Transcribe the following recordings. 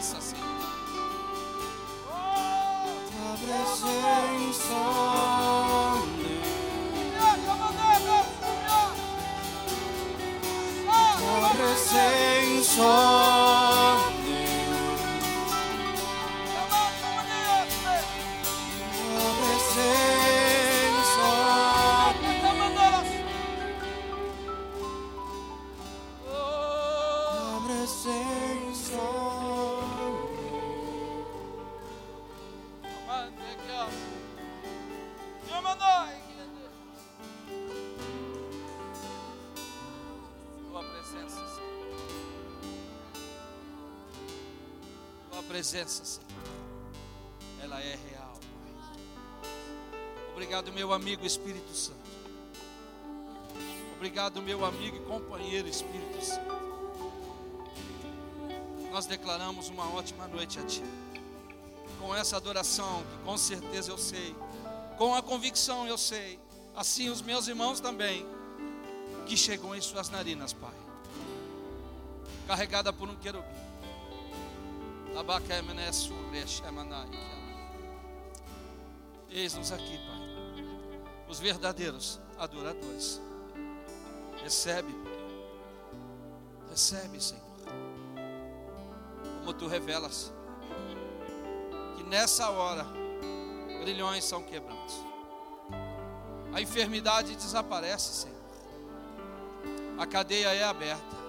tua presença, Senhor. Presença, Senhor. Ela é real, Pai. Obrigado, meu amigo Espírito Santo. Obrigado, meu amigo e companheiro Espírito Santo. Nós declaramos uma ótima noite a Ti. Com essa adoração, que com certeza eu sei, com a convicção eu sei, assim os meus irmãos também, que chegou em suas narinas, Pai, carregada por um querubim. Eis-nos aqui, Pai, os verdadeiros adoradores. Recebe, recebe, Senhor, como Tu revelas, que nessa hora grilhões são quebrados, a enfermidade desaparece, Senhor. A cadeia é aberta.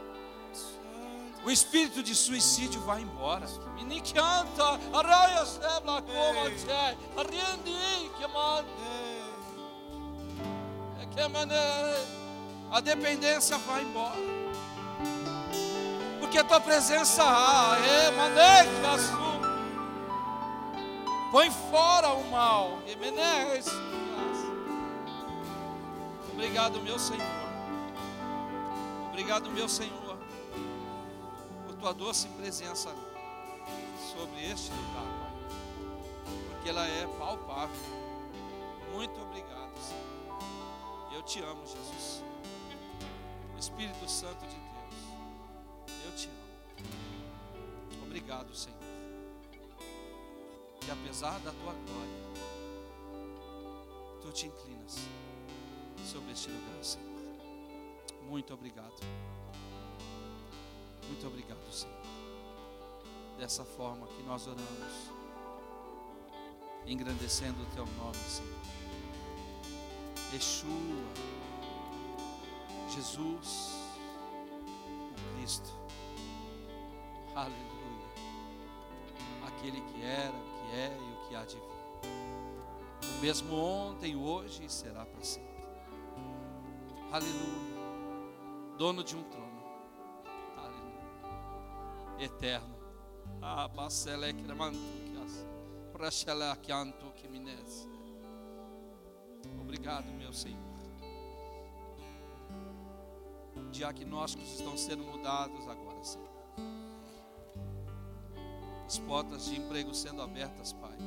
O espírito de suicídio vai embora. É que mané. A dependência vai embora. Porque a tua presença é assume. Põe fora o mal. Obrigado, meu Senhor. Obrigado, meu Senhor, tua doce presença sobre este lugar, Pai, porque ela é palpável. Muito obrigado, Senhor. Eu te amo, Jesus. Espírito Santo de Deus, eu te amo. Obrigado, Senhor. Que apesar da tua glória, tu te inclinas sobre este lugar, Senhor. Muito obrigado. Muito obrigado, Senhor. Dessa forma que nós oramos, engrandecendo o teu nome, Senhor. Yeshua, Jesus, o Cristo. Aleluia. Aquele que era, o que é e o que há de vir. O mesmo ontem, hoje e será para sempre. Aleluia dono de um trono. Eterno. Obrigado, meu Senhor. Diagnósticos estão sendo mudados agora, Senhor. As portas de emprego sendo abertas, Pai.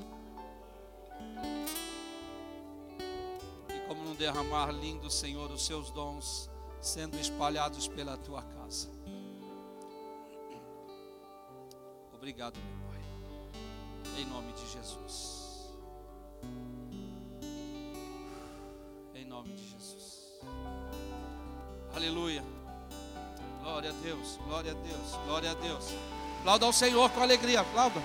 E como não derramar lindo, Senhor, os seus dons sendo espalhados pela tua casa. Obrigado, meu Pai. Em nome de Jesus. Em nome de Jesus. Aleluia. Glória a Deus, glória a Deus, glória a Deus. Aplauda ao Senhor com alegria, aplauda.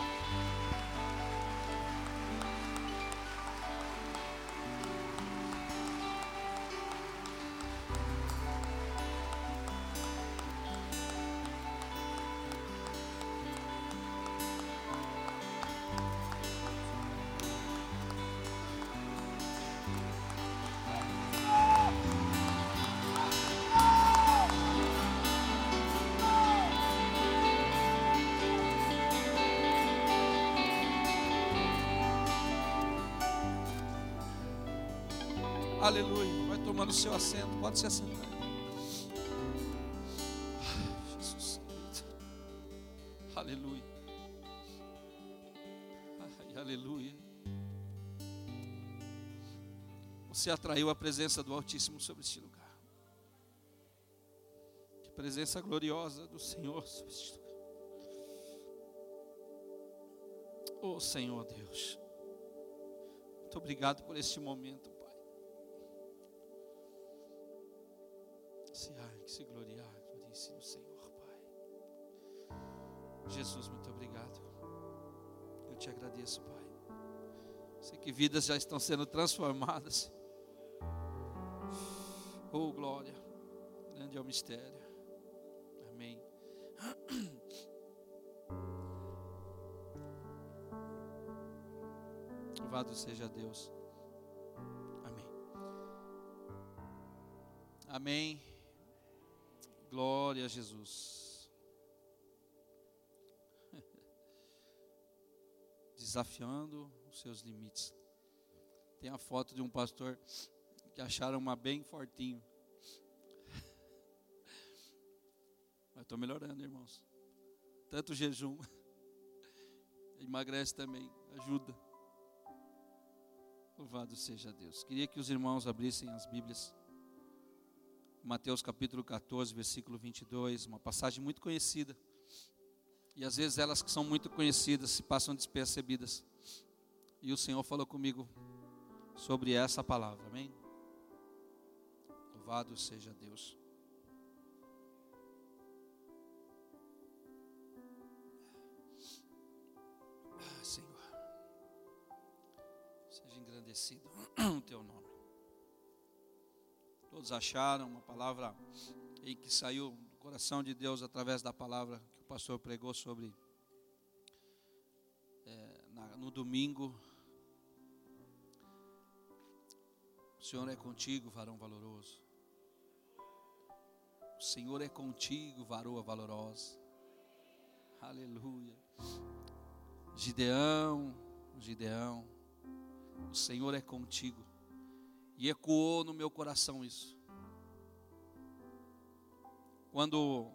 Aleluia. Vai tomando o seu assento. Pode se assentar. Jesus querido. Aleluia. Aleluia. Você atraiu a presença do Altíssimo sobre este lugar. Que presença gloriosa do Senhor sobre este lugar. Oh Senhor Deus, muito obrigado por este momento, Que se gloriar, glorice no Senhor, Pai. Jesus, muito obrigado. Eu te agradeço, Pai. Sei que vidas já estão sendo transformadas. Oh, glória. Grande é o mistério. Amém. Louvado seja Deus. Amém. Amém. Glória a Jesus. Desafiando os seus limites. Tem a foto de um pastor que acharam uma bem fortinho. Mas estou melhorando, irmãos. Tanto jejum. Emagrece também, ajuda. Louvado seja Deus. Queria que os irmãos abrissem as Bíblias. Mateus capítulo 14, versículo 22, uma passagem muito conhecida. E às vezes elas que são muito conhecidas se passam despercebidas. E o Senhor falou comigo sobre essa palavra. Amém? Louvado seja Deus. Ah, Senhor, seja engrandecido o teu nome. Todos acharam uma palavra aí que saiu do coração de Deus através da palavra que o pastor pregou sobre é, na, no domingo. O Senhor é contigo, varão valoroso. O Senhor é contigo, varoa valorosa. Aleluia. Gideão, Gideão, o Senhor é contigo. E ecoou no meu coração isso. Quando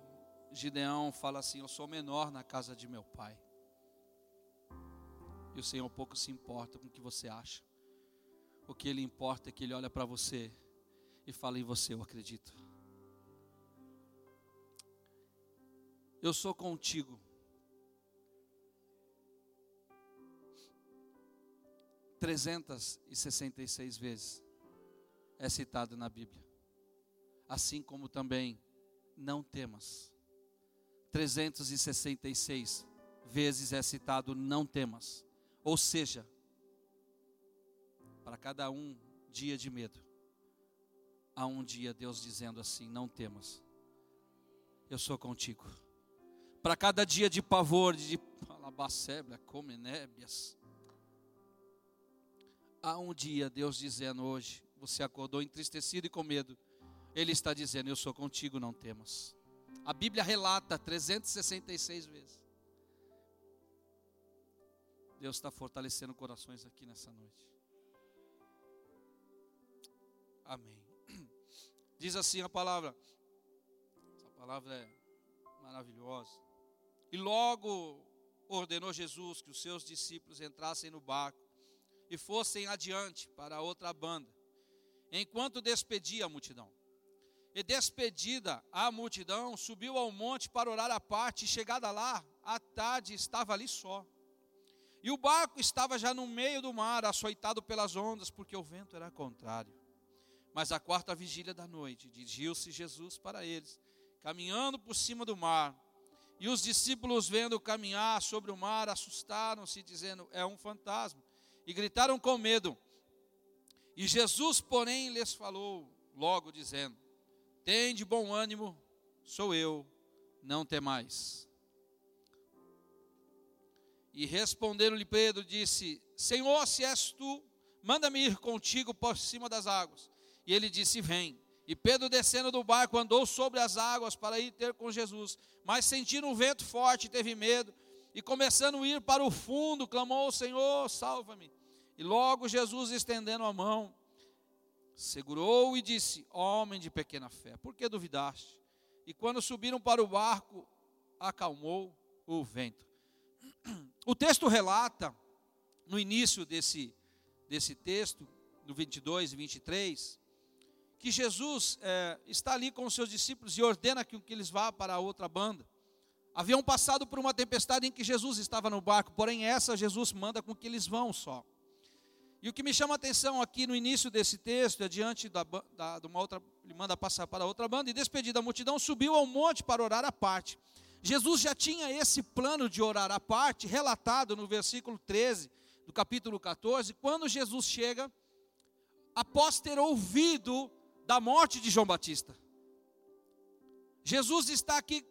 Gideão fala assim: Eu sou menor na casa de meu pai. E o Senhor pouco se importa com o que você acha. O que ele importa é que ele olha para você e fala em você, eu acredito. Eu sou contigo. Trezentas e sessenta e seis vezes é citado na Bíblia. Assim como também não temas. 366 vezes é citado não temas. Ou seja, para cada um dia de medo, há um dia Deus dizendo assim: não temas, eu sou contigo. Para cada dia de pavor, de alabacébria, comenébias, há um dia Deus dizendo hoje: você acordou entristecido e com medo, Ele está dizendo: Eu sou contigo, não temas. A Bíblia relata 366 vezes. Deus está fortalecendo corações aqui nessa noite. Amém. Diz assim a palavra. Essa palavra é maravilhosa. E logo ordenou Jesus que os seus discípulos entrassem no barco e fossem adiante para outra banda enquanto despedia a multidão. E despedida a multidão, subiu ao monte para orar à parte, e chegada lá, à tarde estava ali só. E o barco estava já no meio do mar, açoitado pelas ondas, porque o vento era contrário. Mas a quarta vigília da noite, dirigiu-se Jesus para eles, caminhando por cima do mar. E os discípulos, vendo caminhar sobre o mar, assustaram-se, dizendo: É um fantasma. E gritaram com medo. E Jesus, porém, lhes falou, logo dizendo: Tem de bom ânimo, sou eu, não temais. E respondendo-lhe Pedro, disse: Senhor, se és tu, manda-me ir contigo por cima das águas. E ele disse: Vem. E Pedro, descendo do barco, andou sobre as águas para ir ter com Jesus. Mas sentindo um vento forte, teve medo. E começando a ir para o fundo, clamou: Senhor, salva-me. E logo Jesus, estendendo a mão, segurou e disse: Homem de pequena fé, por que duvidaste? E quando subiram para o barco, acalmou o vento. O texto relata, no início desse, desse texto, no 22 e 23, que Jesus é, está ali com os seus discípulos e ordena que, que eles vá para a outra banda, haviam passado por uma tempestade em que Jesus estava no barco, porém essa Jesus manda com que eles vão só. E o que me chama a atenção aqui no início desse texto, é diante da, da, de uma outra, ele manda passar para outra banda, e despedida a multidão, subiu ao monte para orar à parte. Jesus já tinha esse plano de orar à parte, relatado no versículo 13 do capítulo 14, quando Jesus chega, após ter ouvido da morte de João Batista. Jesus está aqui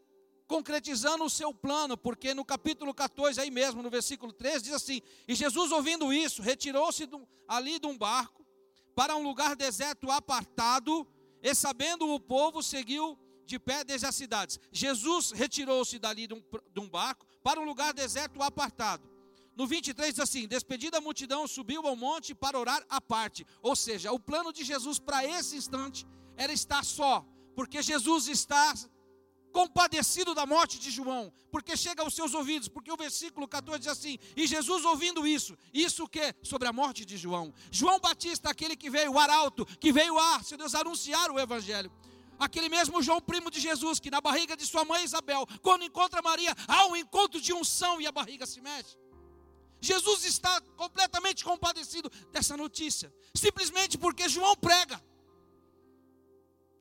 concretizando o seu plano, porque no capítulo 14, aí mesmo, no versículo 13, diz assim: E Jesus, ouvindo isso, retirou-se ali de um barco para um lugar deserto apartado, e sabendo o povo, seguiu de pé desde as cidades. Jesus retirou-se dali de um, de um barco para um lugar deserto apartado. No 23 diz assim: Despedida a multidão, subiu ao monte para orar à parte. Ou seja, o plano de Jesus para esse instante era estar só, porque Jesus está compadecido da morte de João, porque chega aos seus ouvidos, porque o versículo 14 diz assim: E Jesus ouvindo isso, isso que? Sobre a morte de João. João Batista, aquele que veio, o arauto, que veio a, seu Deus, anunciar o evangelho. Aquele mesmo João, primo de Jesus, que na barriga de sua mãe Isabel, quando encontra Maria, há um encontro de unção e a barriga se mexe. Jesus está completamente compadecido dessa notícia, simplesmente porque João prega.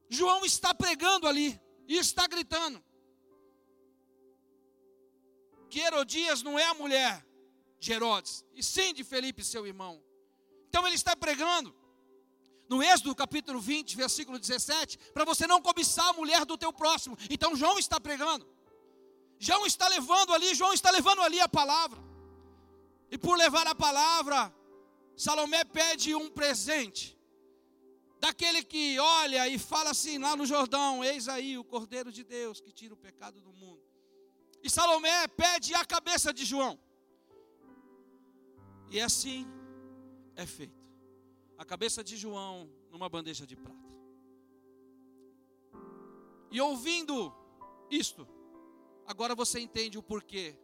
João está pregando ali e está gritando que Herodias não é a mulher de Herodes, e sim de Felipe, seu irmão. Então ele está pregando no Êxodo capítulo 20, versículo 17, para você não cobiçar a mulher do teu próximo. Então João está pregando. João está levando ali, João está levando ali a palavra. E por levar a palavra, Salomé pede um presente. Daquele que olha e fala assim lá no Jordão: Eis aí o Cordeiro de Deus que tira o pecado do mundo. E Salomé pede a cabeça de João. E assim é feito. A cabeça de João numa bandeja de prata. E ouvindo isto, agora você entende o porquê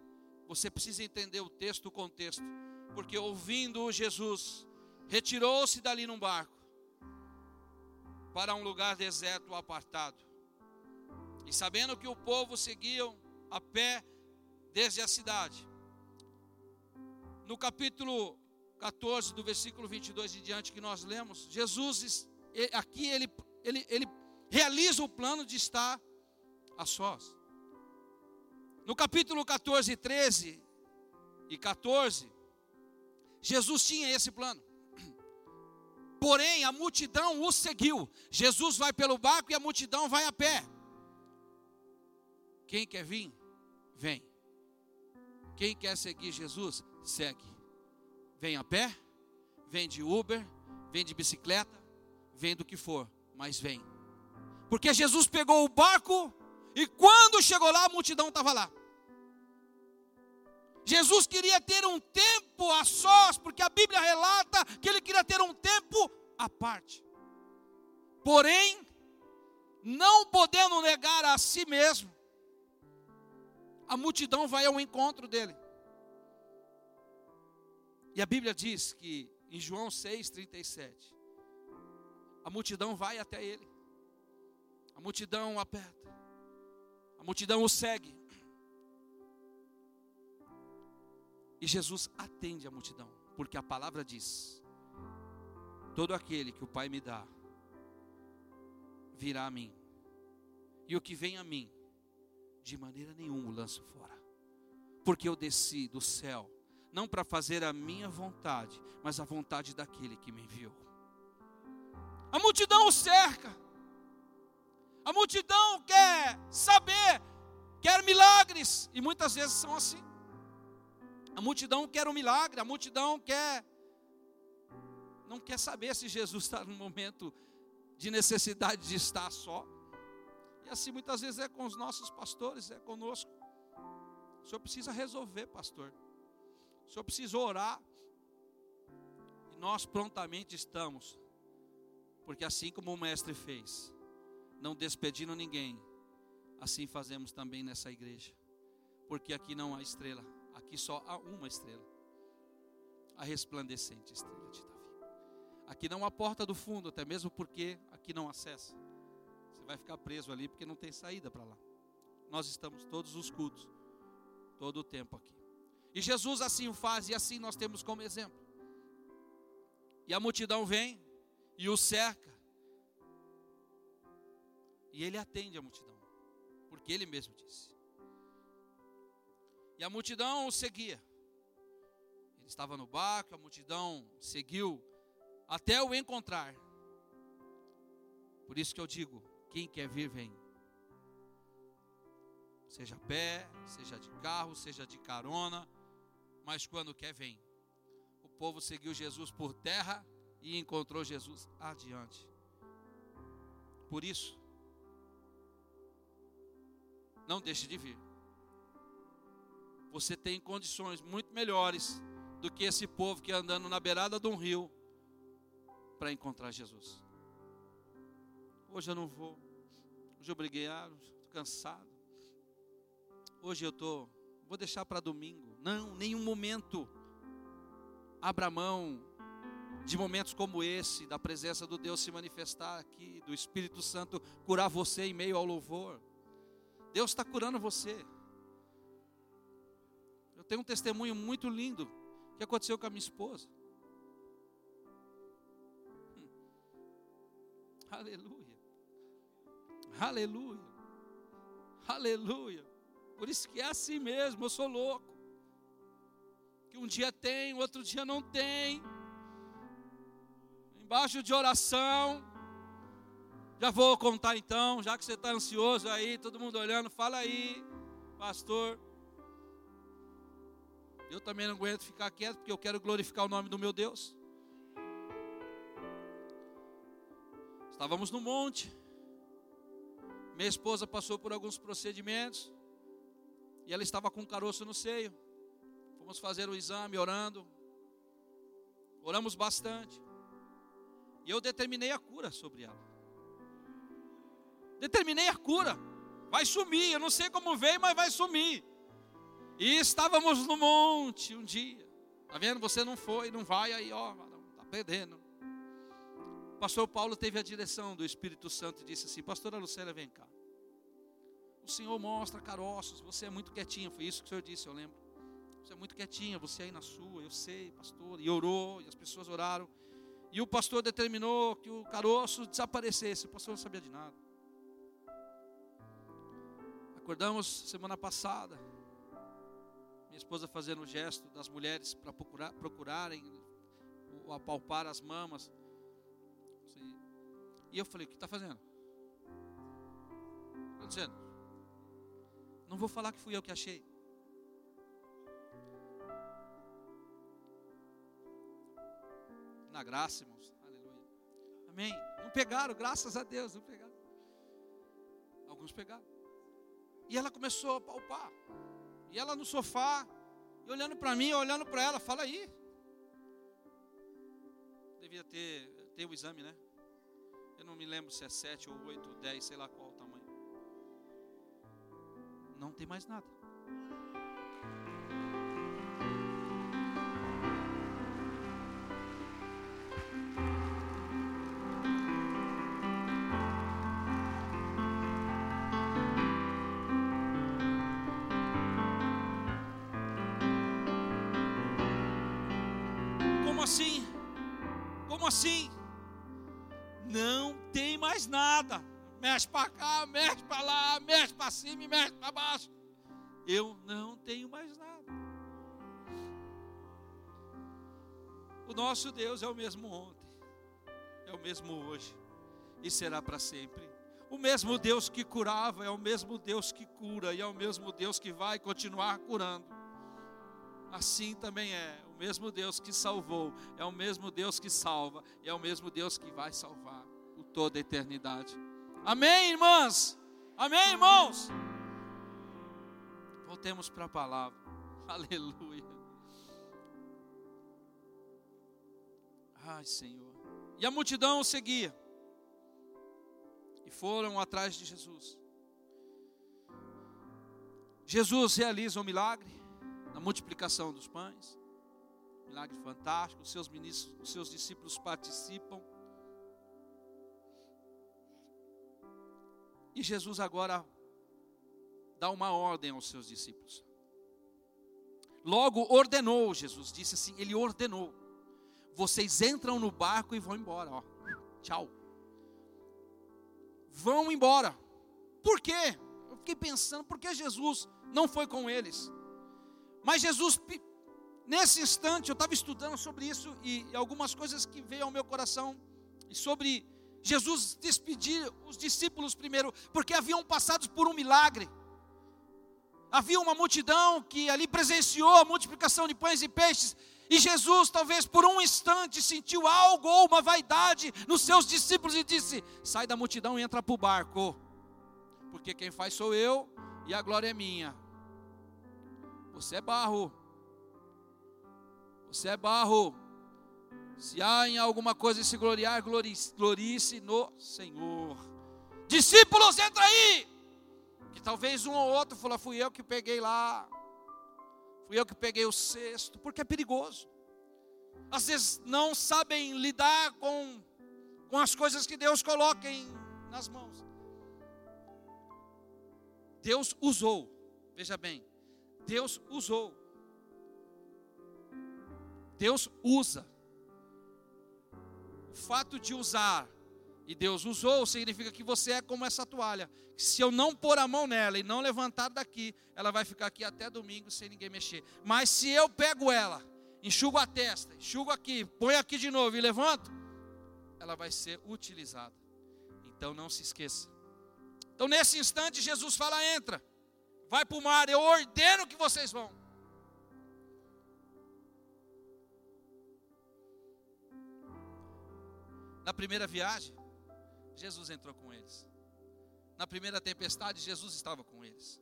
você precisa entender o texto, o contexto. Porque ouvindo Jesus, retirou-se dali num barco para um lugar deserto apartado. E sabendo que o povo seguiam a pé desde a cidade. No capítulo 14, do versículo 22 em diante que nós lemos, Jesus, aqui ele, ele, ele realiza o plano de estar a sós. No capítulo 14, 13 e 14, Jesus tinha esse plano. Porém, a multidão o seguiu. Jesus vai pelo barco e a multidão vai a pé. Quem quer vir, vem. Quem quer seguir Jesus, segue. Vem a pé, vem de Uber, vem de bicicleta, vem do que for, mas vem. Porque Jesus pegou o barco e quando chegou lá, a multidão estava lá. Jesus queria ter um tempo a sós, porque a Bíblia relata que ele queria ter um tempo à parte. Porém, não podendo negar a si mesmo, a multidão vai ao encontro dele. E a Bíblia diz que em João 6,37, a multidão vai até ele, a multidão o aperta, a multidão o segue. E Jesus atende a multidão, porque a palavra diz: Todo aquele que o Pai me dá, virá a mim, e o que vem a mim, de maneira nenhuma o lanço fora, porque eu desci do céu, não para fazer a minha vontade, mas a vontade daquele que me enviou. A multidão o cerca, a multidão quer saber, quer milagres, e muitas vezes são assim. A multidão quer um milagre, a multidão quer não quer saber se Jesus está no momento de necessidade de estar só. E assim muitas vezes é com os nossos pastores, é conosco. O senhor precisa resolver, pastor. O senhor precisa orar. E nós prontamente estamos. Porque assim como o mestre fez, não despedindo ninguém, assim fazemos também nessa igreja. Porque aqui não há estrela Aqui só há uma estrela, a resplandecente estrela de Davi. Aqui não há porta do fundo, até mesmo porque aqui não acessa. Você vai ficar preso ali porque não tem saída para lá. nós estamos todos os cultos, todo o tempo aqui. E Jesus assim o faz, e assim nós temos como exemplo. E a multidão vem e o cerca. E ele atende a multidão, porque ele mesmo disse. E a multidão o seguia. Ele estava no barco, a multidão seguiu até o encontrar. Por isso que eu digo: quem quer vir, vem. Seja a pé, seja de carro, seja de carona, mas quando quer, vem. O povo seguiu Jesus por terra e encontrou Jesus adiante. Por isso, não deixe de vir. Você tem condições muito melhores do que esse povo que é andando na beirada de um rio para encontrar Jesus. Hoje eu não vou. Hoje eu briguei, ah, estou cansado. Hoje eu estou, vou deixar para domingo. Não, nenhum momento. Abra mão de momentos como esse, da presença do Deus se manifestar aqui, do Espírito Santo curar você em meio ao louvor. Deus está curando você. Tenho um testemunho muito lindo que aconteceu com a minha esposa. Hum. Aleluia. Aleluia. Aleluia. Por isso que é assim mesmo, eu sou louco. Que um dia tem, outro dia não tem. Embaixo de oração. Já vou contar então, já que você está ansioso aí, todo mundo olhando, fala aí, pastor. Eu também não aguento ficar quieto, porque eu quero glorificar o nome do meu Deus. Estávamos no monte. Minha esposa passou por alguns procedimentos. E ela estava com um caroço no seio. Fomos fazer o exame orando. Oramos bastante. E eu determinei a cura sobre ela. Determinei a cura. Vai sumir. Eu não sei como veio, mas vai sumir. E estávamos no monte um dia. Tá vendo? Você não foi, não vai aí, ó, tá perdendo. O pastor Paulo teve a direção do Espírito Santo e disse assim: Pastora Lucélia, vem cá. O Senhor mostra caroços, você é muito quietinha. Foi isso que o Senhor disse, eu lembro. Você é muito quietinha, você aí na sua, eu sei, pastor. E orou, e as pessoas oraram. E o pastor determinou que o caroço desaparecesse. O pastor não sabia de nada. Acordamos semana passada minha esposa fazendo o gesto das mulheres para procurar, procurarem ou apalpar as mamas. E eu falei: O que está fazendo? Estou dizendo: Não vou falar que fui eu que achei. Na graça, irmãos. Aleluia. Amém. Não pegaram, graças a Deus, não pegaram. Alguns pegaram. E ela começou a palpar. E ela no sofá, e olhando para mim, olhando para ela, fala aí. Devia ter, ter o exame, né? Eu não me lembro se é 7 ou 8 ou 10, sei lá qual o tamanho. Não tem mais nada. Assim? Não tem mais nada. Mexe para cá, mexe para lá, mexe para cima e mexe para baixo. Eu não tenho mais nada. O nosso Deus é o mesmo ontem, é o mesmo hoje e será para sempre. O mesmo Deus que curava é o mesmo Deus que cura e é o mesmo Deus que vai continuar curando. Assim também é mesmo Deus que salvou, é o mesmo Deus que salva, e é o mesmo Deus que vai salvar por toda a eternidade. Amém, irmãs? Amém, irmãos? Voltemos para a palavra. Aleluia. Ai, Senhor. E a multidão o seguia. E foram atrás de Jesus. Jesus realiza o um milagre na multiplicação dos pães milagre fantástico, os seus ministros, os seus discípulos participam. E Jesus agora dá uma ordem aos seus discípulos. Logo ordenou, Jesus disse assim: Ele ordenou. Vocês entram no barco e vão embora. Ó. Tchau. Vão embora. Por quê? Eu fiquei pensando, por que Jesus não foi com eles? Mas Jesus, nesse instante, eu estava estudando sobre isso e, algumas coisas que veio ao meu coração sobre Jesus despedir os discípulos primeiro, porque haviam passado por um milagre. Havia uma multidão que ali presenciou a multiplicação de pães e peixes, e Jesus, talvez por um instante, sentiu algo ou uma vaidade nos seus discípulos e disse: Sai da multidão e entra para o barco, porque quem faz sou eu e a glória é minha. Você é barro, você é barro. Se há em alguma coisa se gloriar, glorie-se no Senhor. Discípulos, entra aí! Que talvez um ou outro falou, fui eu que peguei lá. Fui eu que peguei o cesto, porque é perigoso. Às vezes não sabem lidar com, com as coisas que Deus coloca em, nas mãos. Deus usou, veja bem, Deus usou. Deus usa. O fato de usar e Deus usou, significa que você é como essa toalha. Se eu não pôr a mão nela e não levantar daqui, ela vai ficar aqui até domingo sem ninguém mexer. Mas se eu pego ela, enxugo a testa, enxugo aqui, põe aqui de novo e levanto, ela vai ser utilizada. Então não se esqueça. Então nesse instante Jesus fala: entra, vai para o mar, eu ordeno que vocês vão. Na primeira viagem, Jesus entrou com eles. Na primeira tempestade, Jesus estava com eles.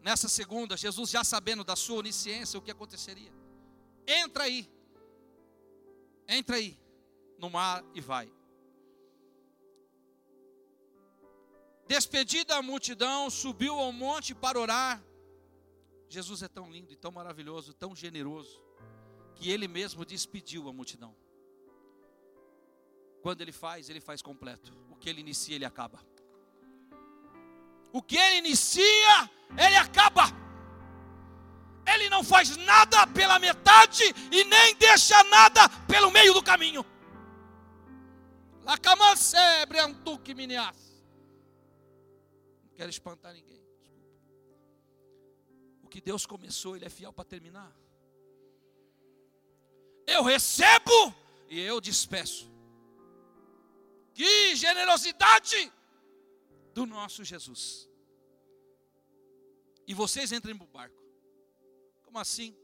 Nessa segunda, Jesus já sabendo da sua onisciência, o que aconteceria? Entra aí. Entra aí no mar e vai. Despedida a multidão, subiu ao monte para orar. Jesus é tão lindo e tão maravilhoso, tão generoso, que ele mesmo despediu a multidão. Quando ele faz, ele faz completo. O que ele inicia, ele acaba. O que ele inicia, ele acaba. Ele não faz nada pela metade e nem deixa nada pelo meio do caminho. Não quero espantar ninguém. O que Deus começou, Ele é fiel para terminar. Eu recebo e eu despeço. Que generosidade do nosso Jesus. E vocês entrem para o barco. Como assim?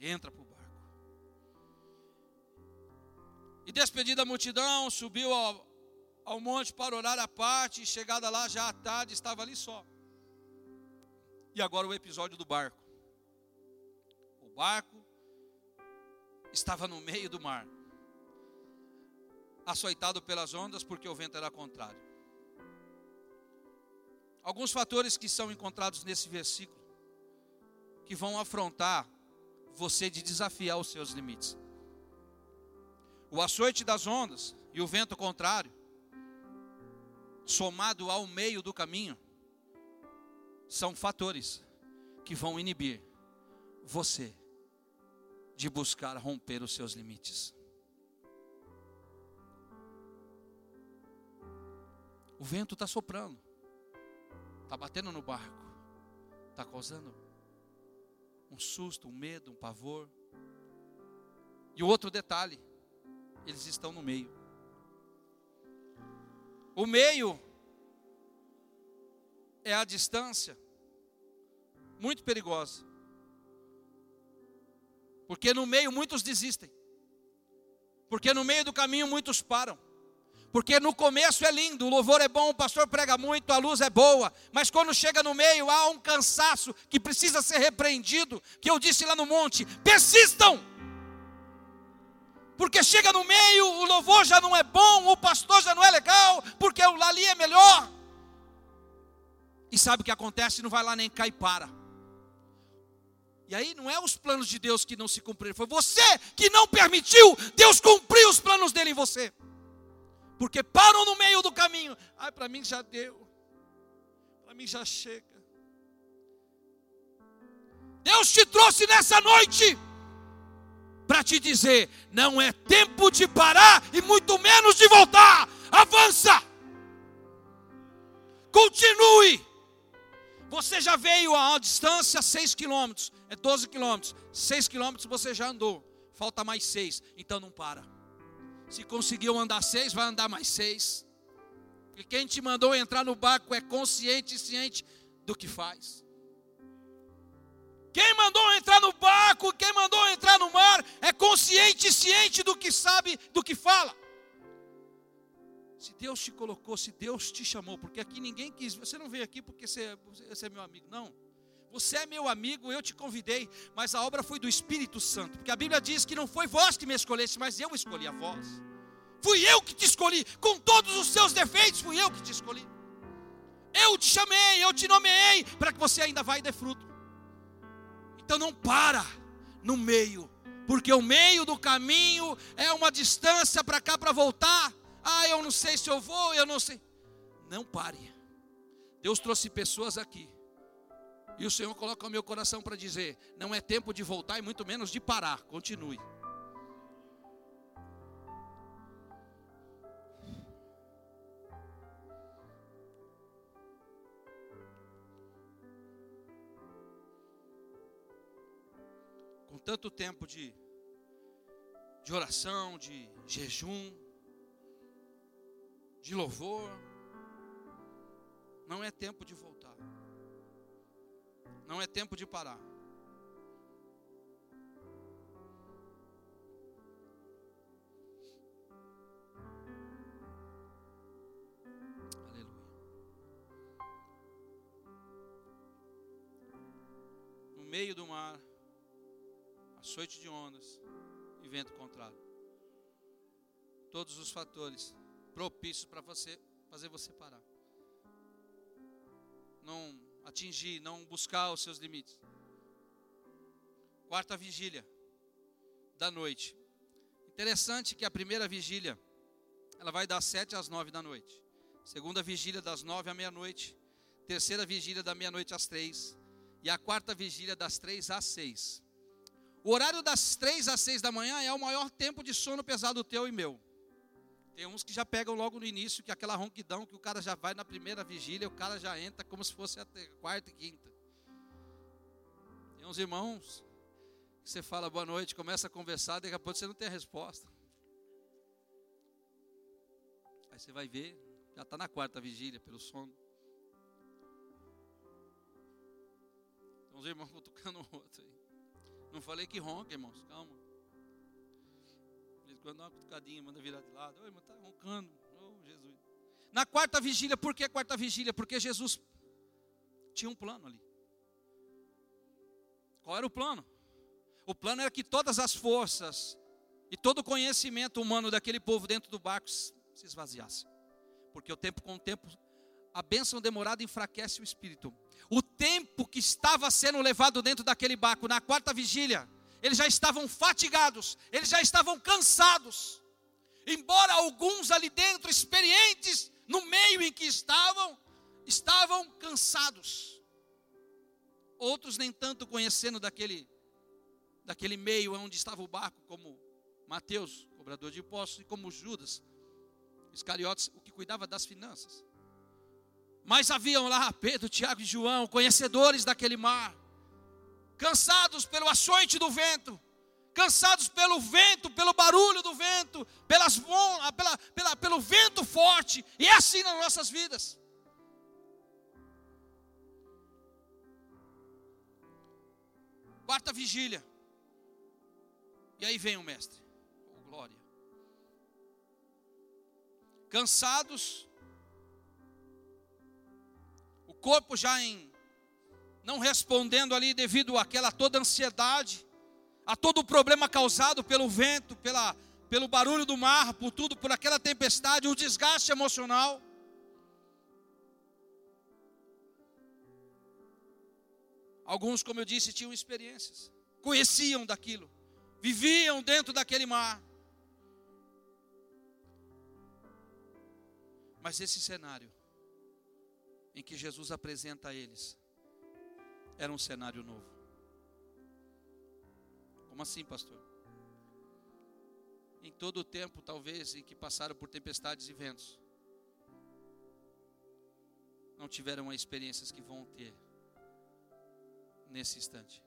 Entra para o barco. E despedida a multidão, subiu ao, ao monte para orar à parte, e chegada lá já à tarde, estava ali só. E agora o episódio do barco. O barco estava no meio do mar açoitado pelas ondas, porque o vento era contrário. Alguns fatores que são encontrados nesse versículo, que vão afrontar você de desafiar os seus limites. O açoite das ondas e o vento contrário, somado ao meio do caminho, são fatores que vão inibir você de buscar romper os seus limites. O vento está soprando, está batendo no barco, está causando um susto, um medo, um pavor. E o outro detalhe, eles estão no meio. O meio é a distância muito perigosa. Porque no meio muitos desistem. Porque no meio do caminho muitos param. Porque no começo é lindo, o louvor é bom, o pastor prega muito, a luz é boa, mas quando chega no meio há um cansaço que precisa ser repreendido, que eu disse lá no monte: persistam! Porque chega no meio, o louvor já não é bom, o pastor já não é legal, porque o ali é melhor. E sabe o que acontece? Não vai lá nem cai para. E aí não é os planos de Deus que não se cumpriram, foi você que não permitiu Deus cumprir os planos dele em você porque param no meio do caminho. Ai, para mim já deu. Para mim já chega. Deus te trouxe nessa noite para te dizer: não é tempo de parar e muito menos de voltar. Avança, continue. Você já veio a uma distância 6 quilômetros, é 12 quilômetros, 6 quilômetros você já andou, falta mais 6, então não para. Se conseguiu andar 6, vai andar mais 6. Porque quem te mandou entrar no barco é consciente e ciente do que faz. Quem mandou entrar no barco, quem mandou entrar no mar, é consciente e ciente do que sabe, do que fala. Se Deus te colocou, se Deus te chamou, porque aqui ninguém quis, você não veio aqui porque você, você é meu amigo, não. Você é meu amigo, eu te convidei, mas a obra foi do Espírito Santo, porque a Bíblia diz que não foi vós que me escolheste, mas eu escolhi a vós. Fui eu que te escolhi, com todos os seus defeitos, fui eu que te escolhi. Eu te chamei, eu te nomeei, para que você ainda vá e dê fruto. Então não para no meio, porque o meio do caminho é uma distância para cá para voltar. Ah, eu não sei se eu vou, eu não sei. Não pare. Deus trouxe pessoas aqui. E o Senhor coloca o meu coração para dizer: não é tempo de voltar e muito menos de parar. Continue. com tanto tempo de, de oração, de jejum, de louvor, não é tempo de voltar, não é tempo de parar. Aleluia. No meio do mar, açoite de ondas e vento contrário. Todos os fatores propícios para você fazer você parar. Não atingir, não buscar os seus limites. Quarta vigília da noite. Interessante que a primeira vigília ela vai das sete às nove da noite. Segunda vigília das nove à meia-noite. Terceira vigília da meia-noite às três. E a quarta vigília das três às seis. O horário das três às seis da manhã é o maior tempo de sono pesado teu e meu. Tem uns que já pegam logo no início, que é aquela ronquidão, que o cara já vai na primeira vigília, o cara já entra como se fosse a quarta e quinta. Tem uns irmãos que você fala boa noite, começa a conversar, daqui a pouco você não tem a resposta. Aí você vai ver, já está na quarta vigília pelo sono. Tem uns irmãos cutucando o outro aí. Não falei que ronca, irmãos, calma. Dá uma cutucadinha, manda virar de lado. Oi, irmão, está roncando. Oh, Jesus. Na quarta vigília, por que quarta vigília? Porque Jesus tinha um plano ali. Qual era o plano? O plano era que todas as forças e todo o conhecimento humano daquele povo dentro do barco se esvaziasse. Porque o tempo com o tempo, a bênção demorada enfraquece o espírito o tempo que estava sendo levado dentro daquele barco na quarta vigília, eles já estavam fatigados, eles já estavam cansados. Embora alguns ali dentro, experientes no meio em que estavam, estavam cansados. Outros nem tanto conhecendo daquele daquele meio onde estava o barco, como Mateus, cobrador de impostos, e como Judas, Iscariotes, o que cuidava das finanças. Mas haviam lá Pedro, Tiago e João, conhecedores daquele mar, cansados pelo açoite do vento, cansados pelo vento, pelo barulho do vento, pelas, pela, pela, pelo vento forte, e é assim nas nossas vidas. Quarta vigília, e aí vem o mestre, oh, glória, cansados, corpo já em não respondendo ali devido àquela toda ansiedade, a todo o problema causado pelo vento, pela, pelo barulho do mar, por tudo, por aquela tempestade, o desgaste emocional. Alguns, como eu disse, tinham experiências, conheciam daquilo, viviam dentro daquele mar. Mas esse cenário em que Jesus apresenta a eles era um cenário novo. Como assim, pastor? Em todo o tempo, talvez, em que passaram por tempestades e ventos, não tiveram as experiências que vão ter nesse instante.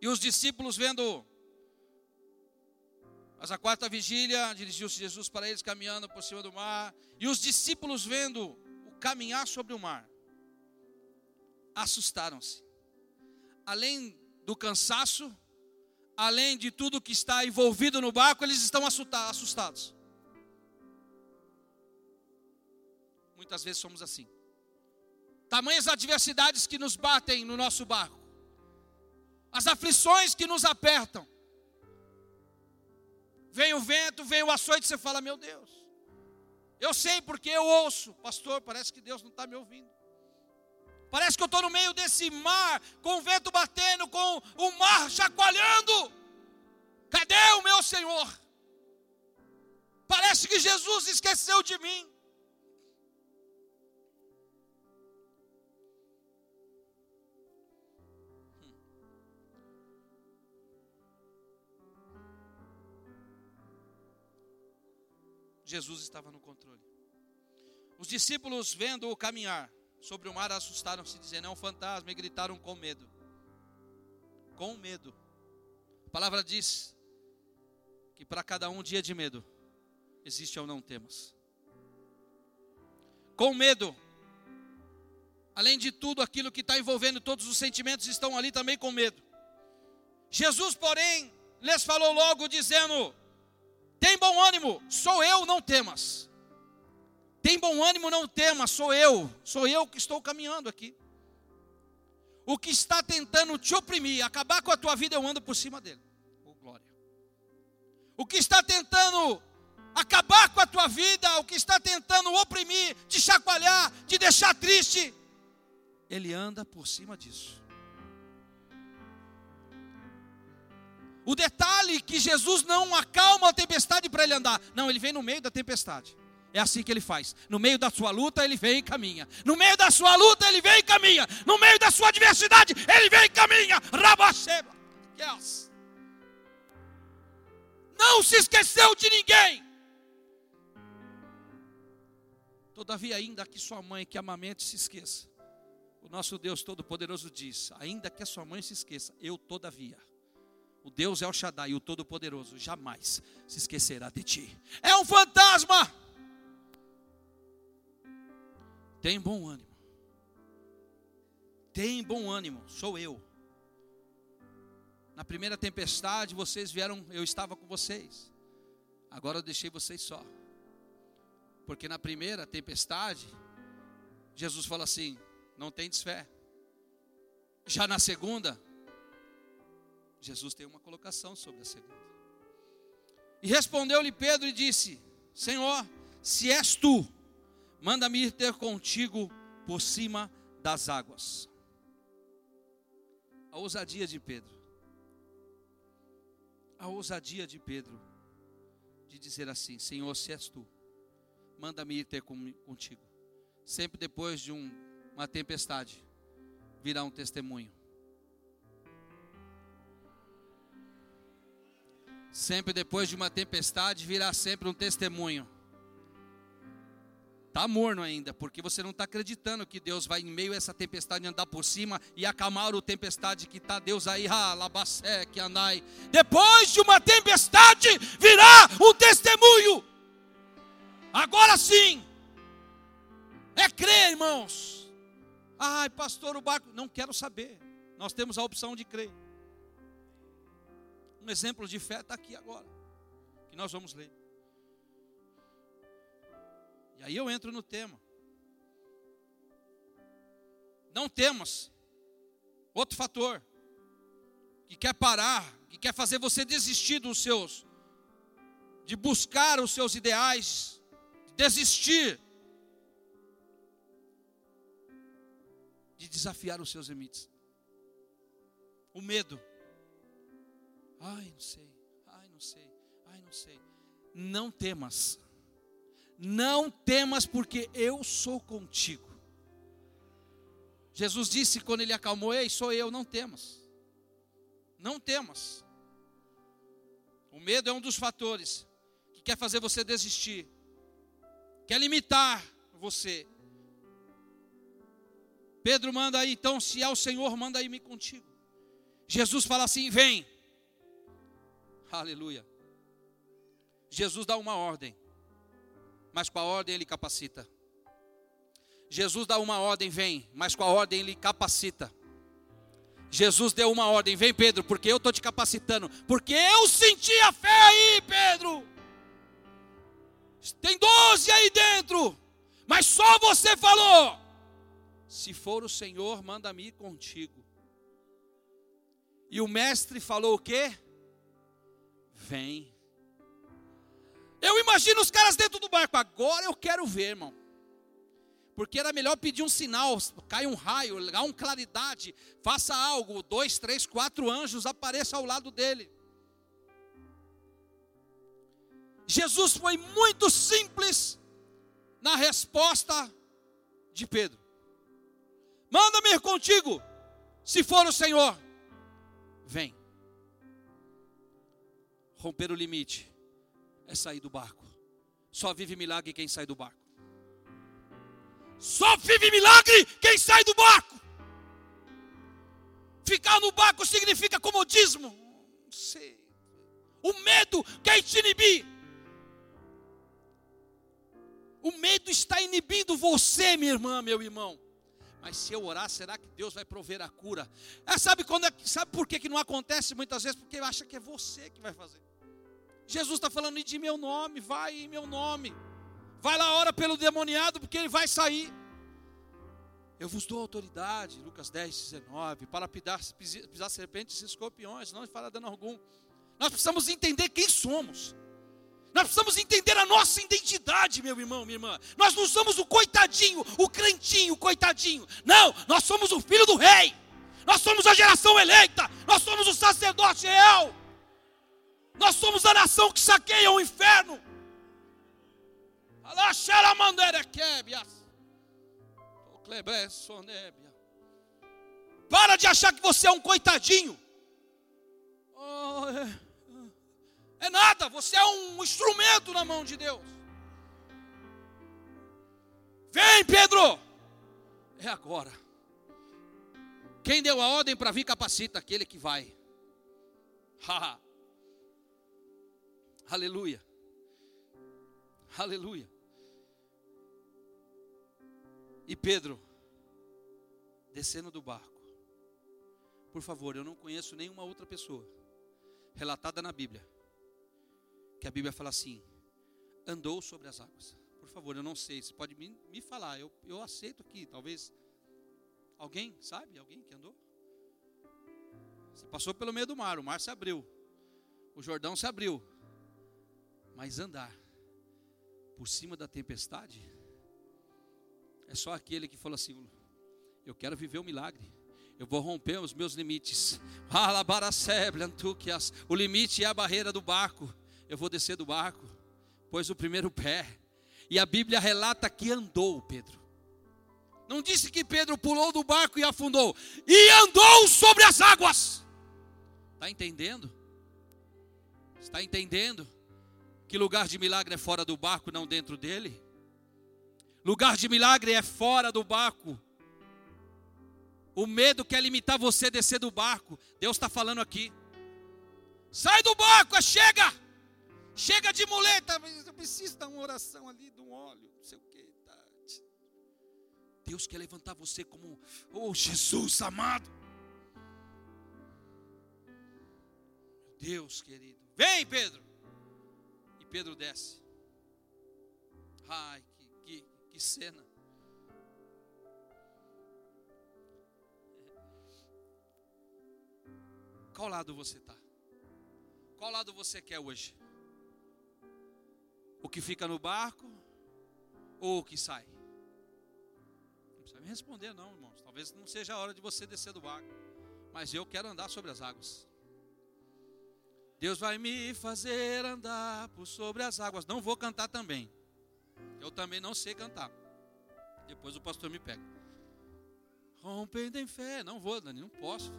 E os discípulos vendo mas a quarta vigília, dirigiu-se Jesus para eles caminhando por cima do mar, e os discípulos vendo o caminhar sobre o mar, assustaram-se. Além do cansaço, além de tudo que está envolvido no barco, eles estão assustados. Muitas vezes somos assim. Tamanhas adversidades que nos batem no nosso barco, as aflições que nos apertam, Vem o vento, vem o açoite, você fala, meu Deus. Eu sei porque eu ouço, pastor, parece que Deus não está me ouvindo. Parece que eu estou no meio desse mar, com o vento batendo, com o mar chacoalhando. Cadê o meu Senhor? Parece que Jesus esqueceu de mim. Jesus estava no controle. Os discípulos, vendo-o caminhar sobre o mar, assustaram-se, dizendo: É um fantasma, e gritaram com medo. Com medo. A palavra diz que para cada um dia de medo existe ou não temas. Com medo. Além de tudo aquilo que está envolvendo, todos os sentimentos estão ali também com medo. Jesus, porém, lhes falou logo, dizendo: tem bom ânimo, sou eu, não temas. Tem bom ânimo, não temas, sou eu, sou eu que estou caminhando aqui. O que está tentando te oprimir, acabar com a tua vida, eu ando por cima dele. Oh, glória. O que está tentando acabar com a tua vida, o que está tentando oprimir, te chacoalhar, te deixar triste, ele anda por cima disso. O detalhe que Jesus não acalma a tempestade para ele andar. Não, ele vem no meio da tempestade. É assim que ele faz. No meio da sua luta, ele vem e caminha. No meio da sua luta, ele vem e caminha. No meio da sua adversidade, ele vem e caminha. Rabacheba. Yes. Não se esqueceu de ninguém. Todavia, ainda que sua mãe que amamente se esqueça, o nosso Deus Todo-Poderoso diz: ainda que a sua mãe se esqueça, eu todavia o Deus El Shaddai, o Todo-Poderoso, jamais se esquecerá de ti. É um fantasma. Tem bom ânimo. Tem bom ânimo, sou eu. Na primeira tempestade, vocês vieram, eu estava com vocês. Agora eu deixei vocês só. Porque na primeira tempestade, Jesus fala assim: não tem fé. Já na segunda, Jesus tem uma colocação sobre a segunda. E respondeu-lhe Pedro e disse: Senhor, se és tu, manda-me ir ter contigo por cima das águas. A ousadia de Pedro. A ousadia de Pedro de dizer assim: Senhor, se és tu, manda-me ir ter contigo. Sempre depois de um, uma tempestade, virá um testemunho. Sempre depois de uma tempestade virá sempre um testemunho. Está morno ainda, porque você não está acreditando que Deus vai, em meio a essa tempestade, andar por cima e acalmar o tempestade que está Deus aí, labacé, que andai. Depois de uma tempestade virá um testemunho. Agora sim, é crer, irmãos. Ai, pastor, o barco, não quero saber. Nós temos a opção de crer. Um exemplo de fé está aqui agora, que nós vamos ler. E aí eu entro no tema. Não temos outro fator que quer parar, que quer fazer você desistir dos seus, de buscar os seus ideais, de desistir, de desafiar os seus limites. O medo. Ai, não sei. Ai, não sei. Ai, não sei. Não temas. Não temas, porque eu sou contigo. Jesus disse quando ele acalmou: Ei, sou eu, não temas. Não temas. O medo é um dos fatores que quer fazer você desistir, quer limitar você. Pedro manda aí, então, se é o Senhor, manda aí me contigo. Jesus fala assim: vem. Aleluia. Jesus dá uma ordem, mas com a ordem ele capacita. Jesus dá uma ordem, vem, mas com a ordem ele capacita. Jesus deu uma ordem, vem Pedro, porque eu estou te capacitando, porque eu senti a fé aí, Pedro. Tem doze aí dentro, mas só você falou. Se for o Senhor, manda-me ir contigo. E o mestre falou o quê? Vem. Eu imagino os caras dentro do barco. Agora eu quero ver, irmão. Porque era melhor pedir um sinal, cai um raio, dá uma claridade, faça algo, dois, três, quatro anjos apareçam ao lado dele. Jesus foi muito simples na resposta de Pedro. Manda-me ir contigo, se for o Senhor, vem. Romper o limite é sair do barco. Só vive milagre quem sai do barco. Só vive milagre quem sai do barco. Ficar no barco significa comodismo. Não sei. O medo quer te inibir. O medo está inibindo você, minha irmã, meu irmão. Mas se eu orar, será que Deus vai prover a cura? É, sabe, quando é, sabe por que, que não acontece muitas vezes? Porque acha que é você que vai fazer. Jesus está falando de meu nome, vai em meu nome. Vai lá, ora pelo demoniado, porque ele vai sair. Eu vos dou autoridade, Lucas 10, 19, para pisar, pisar serpentes e escorpiões, não fará dano algum. Nós precisamos entender quem somos. Nós precisamos entender a nossa identidade, meu irmão, minha irmã. Nós não somos o coitadinho, o crentinho, o coitadinho. Não, nós somos o filho do rei. Nós somos a geração eleita. Nós somos o sacerdote real. Nós somos a nação que saqueia o inferno. Para de achar que você é um coitadinho. Oh, é. É nada, você é um instrumento na mão de Deus. Vem, Pedro! É agora. Quem deu a ordem para vir capacita aquele que vai. Aleluia. Aleluia. E Pedro, descendo do barco. Por favor, eu não conheço nenhuma outra pessoa relatada na Bíblia que a Bíblia fala assim: andou sobre as águas. Por favor, eu não sei, você pode me, me falar, eu, eu aceito aqui, talvez. Alguém sabe? Alguém que andou? Você passou pelo meio do mar, o mar se abriu, o Jordão se abriu, mas andar por cima da tempestade é só aquele que falou assim: Eu quero viver o um milagre. Eu vou romper os meus limites. O limite é a barreira do barco eu vou descer do barco, pôs o primeiro pé, e a Bíblia relata que andou Pedro. Não disse que Pedro pulou do barco e afundou, e andou sobre as águas. Está entendendo? Está entendendo? Que lugar de milagre é fora do barco, não dentro dele? Lugar de milagre é fora do barco. O medo quer limitar você a descer do barco. Deus está falando aqui. Sai do barco, é chega. Chega de muleta, eu preciso dar uma oração ali, de um óleo, não sei o que. Tá. Deus quer levantar você como, oh Jesus amado. Deus querido, vem Pedro. Pedro desce. Ai, que, que, que cena. Qual lado você está? Qual lado você quer hoje? O que fica no barco ou o que sai? Não precisa me responder, não, irmãos. Talvez não seja a hora de você descer do barco. Mas eu quero andar sobre as águas. Deus vai me fazer andar por sobre as águas. Não vou cantar também. Eu também não sei cantar. Depois o pastor me pega. Rompendo em fé. Não vou, Dani, não posso.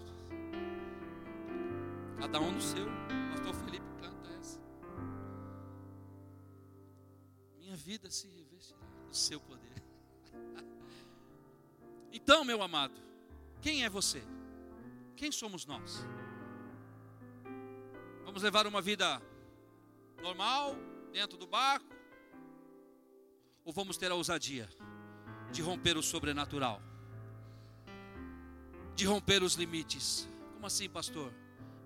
Cada um no seu. Pastor Felipe canta essa. Minha vida se revestirá no seu poder. Então, meu amado, quem é você? Quem somos nós? Vamos levar uma vida normal, dentro do barco? Ou vamos ter a ousadia de romper o sobrenatural? De romper os limites? Como assim, pastor?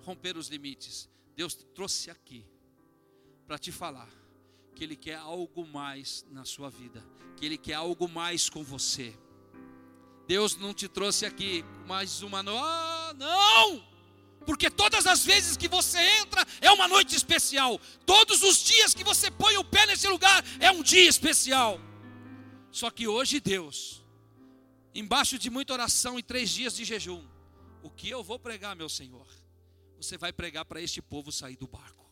Romper os limites. Deus te trouxe aqui para te falar que Ele quer algo mais na sua vida, que Ele quer algo mais com você. Deus não te trouxe aqui mais uma noite. Ah, não! Porque todas as vezes que você entra é uma noite especial. Todos os dias que você põe o pé nesse lugar é um dia especial. Só que hoje Deus, embaixo de muita oração e três dias de jejum, o que eu vou pregar, meu Senhor? Você vai pregar para este povo sair do barco.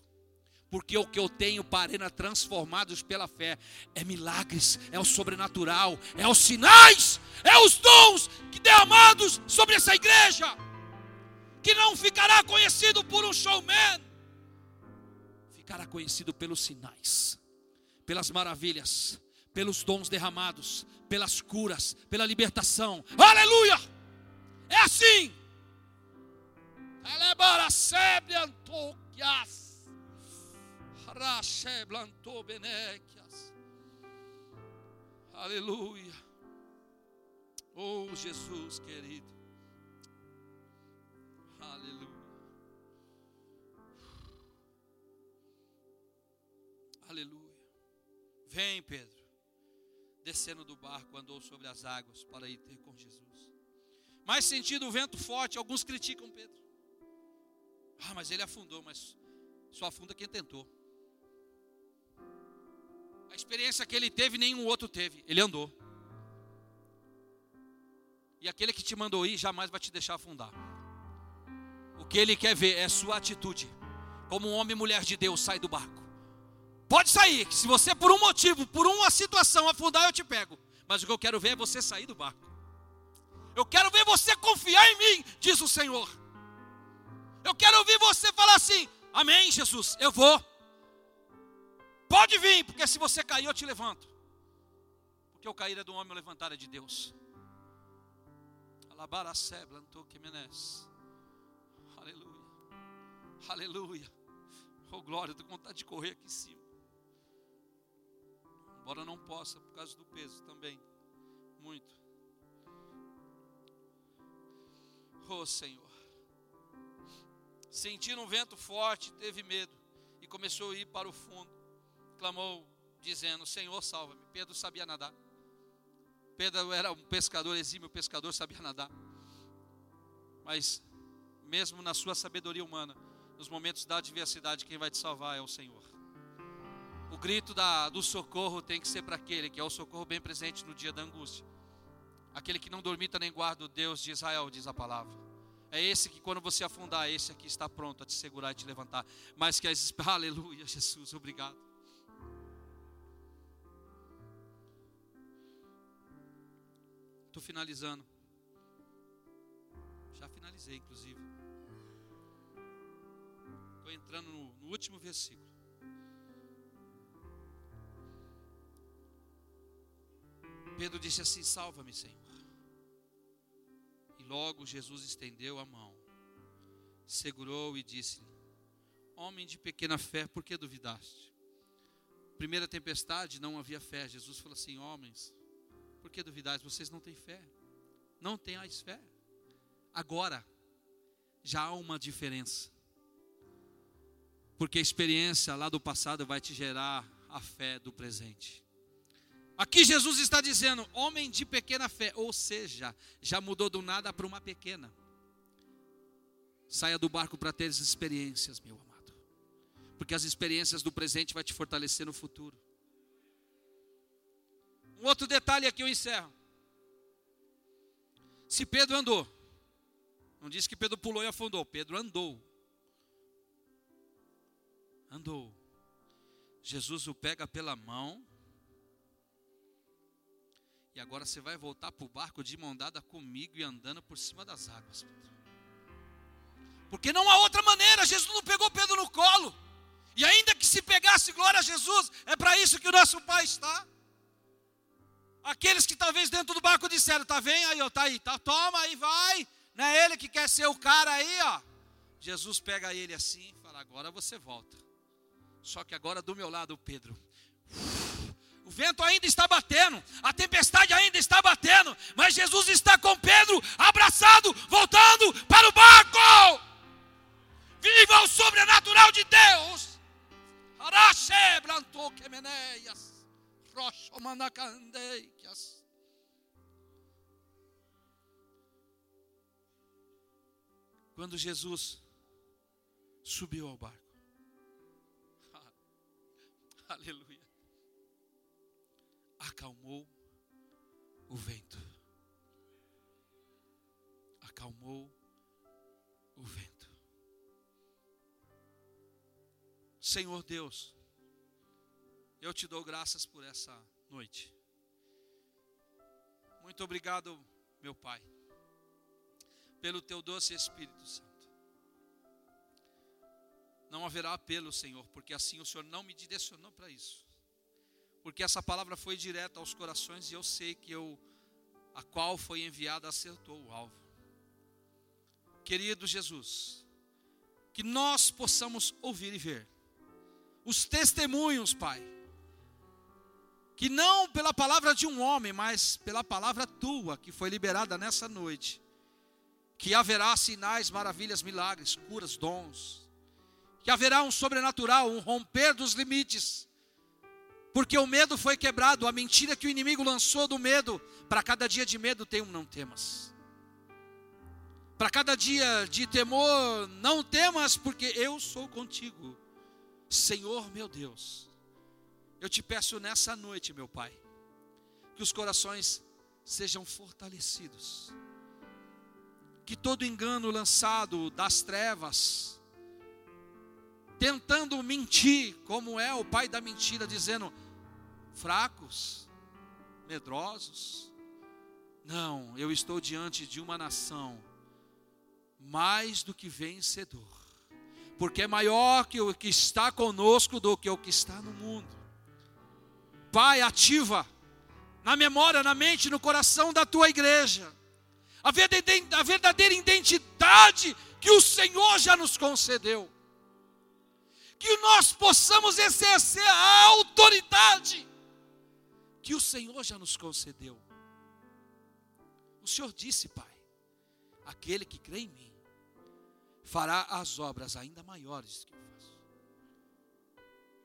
Porque o que eu tenho para arena transformados pela fé é milagres, é o sobrenatural, é os sinais, é os dons que derramados sobre essa igreja que não ficará conhecido por um showman, ficará conhecido pelos sinais, pelas maravilhas, pelos dons derramados, pelas curas, pela libertação. Aleluia! É assim. Aleluia. Oh Jesus querido. Aleluia. Vem, Pedro. Descendo do barco, andou sobre as águas para ir ter com Jesus. Mas sentindo o vento forte, alguns criticam Pedro. Ah, mas ele afundou, mas só afunda quem tentou. A experiência que ele teve, nenhum outro teve. Ele andou. E aquele que te mandou ir jamais vai te deixar afundar. O que ele quer ver é sua atitude. Como um homem e mulher de Deus sai do barco. Pode sair, se você por um motivo, por uma situação afundar, eu te pego. Mas o que eu quero ver é você sair do barco. Eu quero ver você confiar em mim, diz o Senhor. Eu quero ouvir você falar assim: Amém, Jesus, eu vou. Pode vir, porque se você cair, eu te levanto. Porque o cair é do homem, o levantar é de Deus. Que menes. Aleluia. Oh glória, estou com vontade de correr aqui em cima. Embora não possa, por causa do peso também. Muito. Oh Senhor. Sentindo um vento forte, teve medo e começou a ir para o fundo. Clamou, dizendo: Senhor, salva-me. Pedro sabia nadar. Pedro era um pescador exímio, pescador sabia nadar. Mas, mesmo na sua sabedoria humana, nos momentos da adversidade, quem vai te salvar é o Senhor. O grito da, do socorro tem que ser para aquele que é o socorro bem presente no dia da angústia. Aquele que não dormita nem guarda o Deus de Israel, diz a palavra. É esse que quando você afundar, esse aqui está pronto a te segurar e te levantar. Mas que as aleluia, Jesus, obrigado. Estou finalizando. Já finalizei, inclusive estou entrando no, no último versículo. Pedro disse assim: Salva-me, Senhor. E logo Jesus estendeu a mão, segurou e disse-lhe: Homem de pequena fé, por que duvidaste? Primeira tempestade, não havia fé. Jesus falou assim: Homens, por que duvidaste? Vocês não têm fé. Não tenhais fé. Agora, já há uma diferença. Porque a experiência lá do passado vai te gerar a fé do presente. Aqui Jesus está dizendo, homem de pequena fé, ou seja, já mudou do nada para uma pequena. Saia do barco para ter as experiências, meu amado. Porque as experiências do presente vai te fortalecer no futuro. Um outro detalhe aqui eu encerro. Se Pedro andou, não diz que Pedro pulou e afundou, Pedro andou andou. Jesus o pega pela mão E agora você vai voltar para o barco de mão dada comigo e andando por cima das águas. Porque não há outra maneira, Jesus não pegou Pedro no colo. E ainda que se pegasse glória a Jesus, é para isso que o nosso Pai está. Aqueles que talvez dentro do barco disseram, tá vem aí, ó, tá aí, tá, toma aí, vai. Não é ele que quer ser o cara aí, ó. Jesus pega ele assim e fala: agora você volta. Só que agora do meu lado, Pedro. O vento ainda está batendo, a tempestade ainda está batendo, mas Jesus está com Pedro abraçado, voltando para o barco. Viva o sobrenatural de Deus. Quando Jesus subiu ao barco, aleluia, acalmou o vento, acalmou o vento. Senhor Deus, eu te dou graças por essa noite. Muito obrigado, meu Pai, pelo teu doce Espírito Santo. Não haverá apelo, Senhor, porque assim o Senhor não me direcionou para isso. Porque essa palavra foi direta aos corações e eu sei que eu, a qual foi enviada, acertou o alvo. Querido Jesus, que nós possamos ouvir e ver os testemunhos, Pai. Que não pela palavra de um homem, mas pela palavra tua, que foi liberada nessa noite. Que haverá sinais, maravilhas, milagres, curas, dons. Que haverá um sobrenatural, um romper dos limites. Porque o medo foi quebrado, a mentira que o inimigo lançou do medo. Para cada dia de medo tem um não temas. Para cada dia de temor, não temas, porque eu sou contigo. Senhor meu Deus, eu te peço nessa noite, meu Pai, que os corações sejam fortalecidos, que todo engano lançado das trevas, tentando mentir, como é o pai da mentira, dizendo fracos, medrosos, não, eu estou diante de uma nação mais do que vencedor porque é maior que o que está conosco do que o que está no mundo. Pai, ativa na memória, na mente, no coração da tua igreja a verdadeira identidade que o Senhor já nos concedeu. Que nós possamos exercer a autoridade que o Senhor já nos concedeu. O Senhor disse, Pai, aquele que crê em mim, fará as obras ainda maiores que eu faço.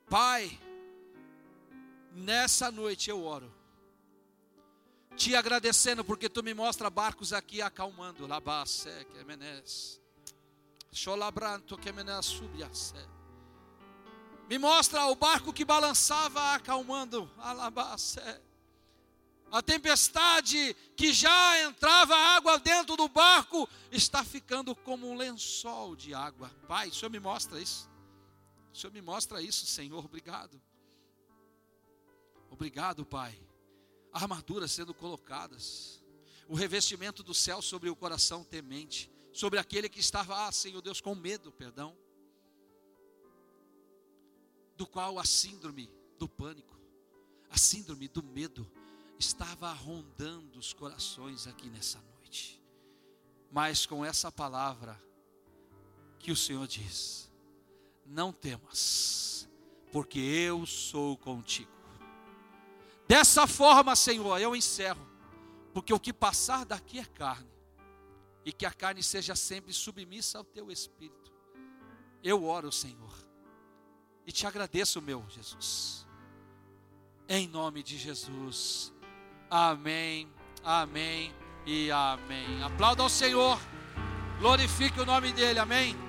Pai, nessa noite eu oro, te agradecendo porque tu me mostra barcos aqui acalmando, labacé, que menes, xolabranto, que menes subiacé. Me mostra o barco que balançava acalmando, alabacé. A tempestade que já entrava água dentro do barco está ficando como um lençol de água. Pai, o Senhor me mostra isso. O Senhor me mostra isso, Senhor. Obrigado. Obrigado, Pai. Armaduras sendo colocadas. O revestimento do céu sobre o coração temente. Sobre aquele que estava, ah, Senhor Deus, com medo, perdão. Do qual a síndrome do pânico, a síndrome do medo estava rondando os corações aqui nessa noite. Mas com essa palavra que o Senhor diz: Não temas, porque eu sou contigo. Dessa forma, Senhor, eu encerro, porque o que passar daqui é carne, e que a carne seja sempre submissa ao teu espírito. Eu oro, Senhor, e te agradeço, meu Jesus. Em nome de Jesus. Amém, amém e amém. Aplauda ao Senhor, glorifique o nome dEle, amém.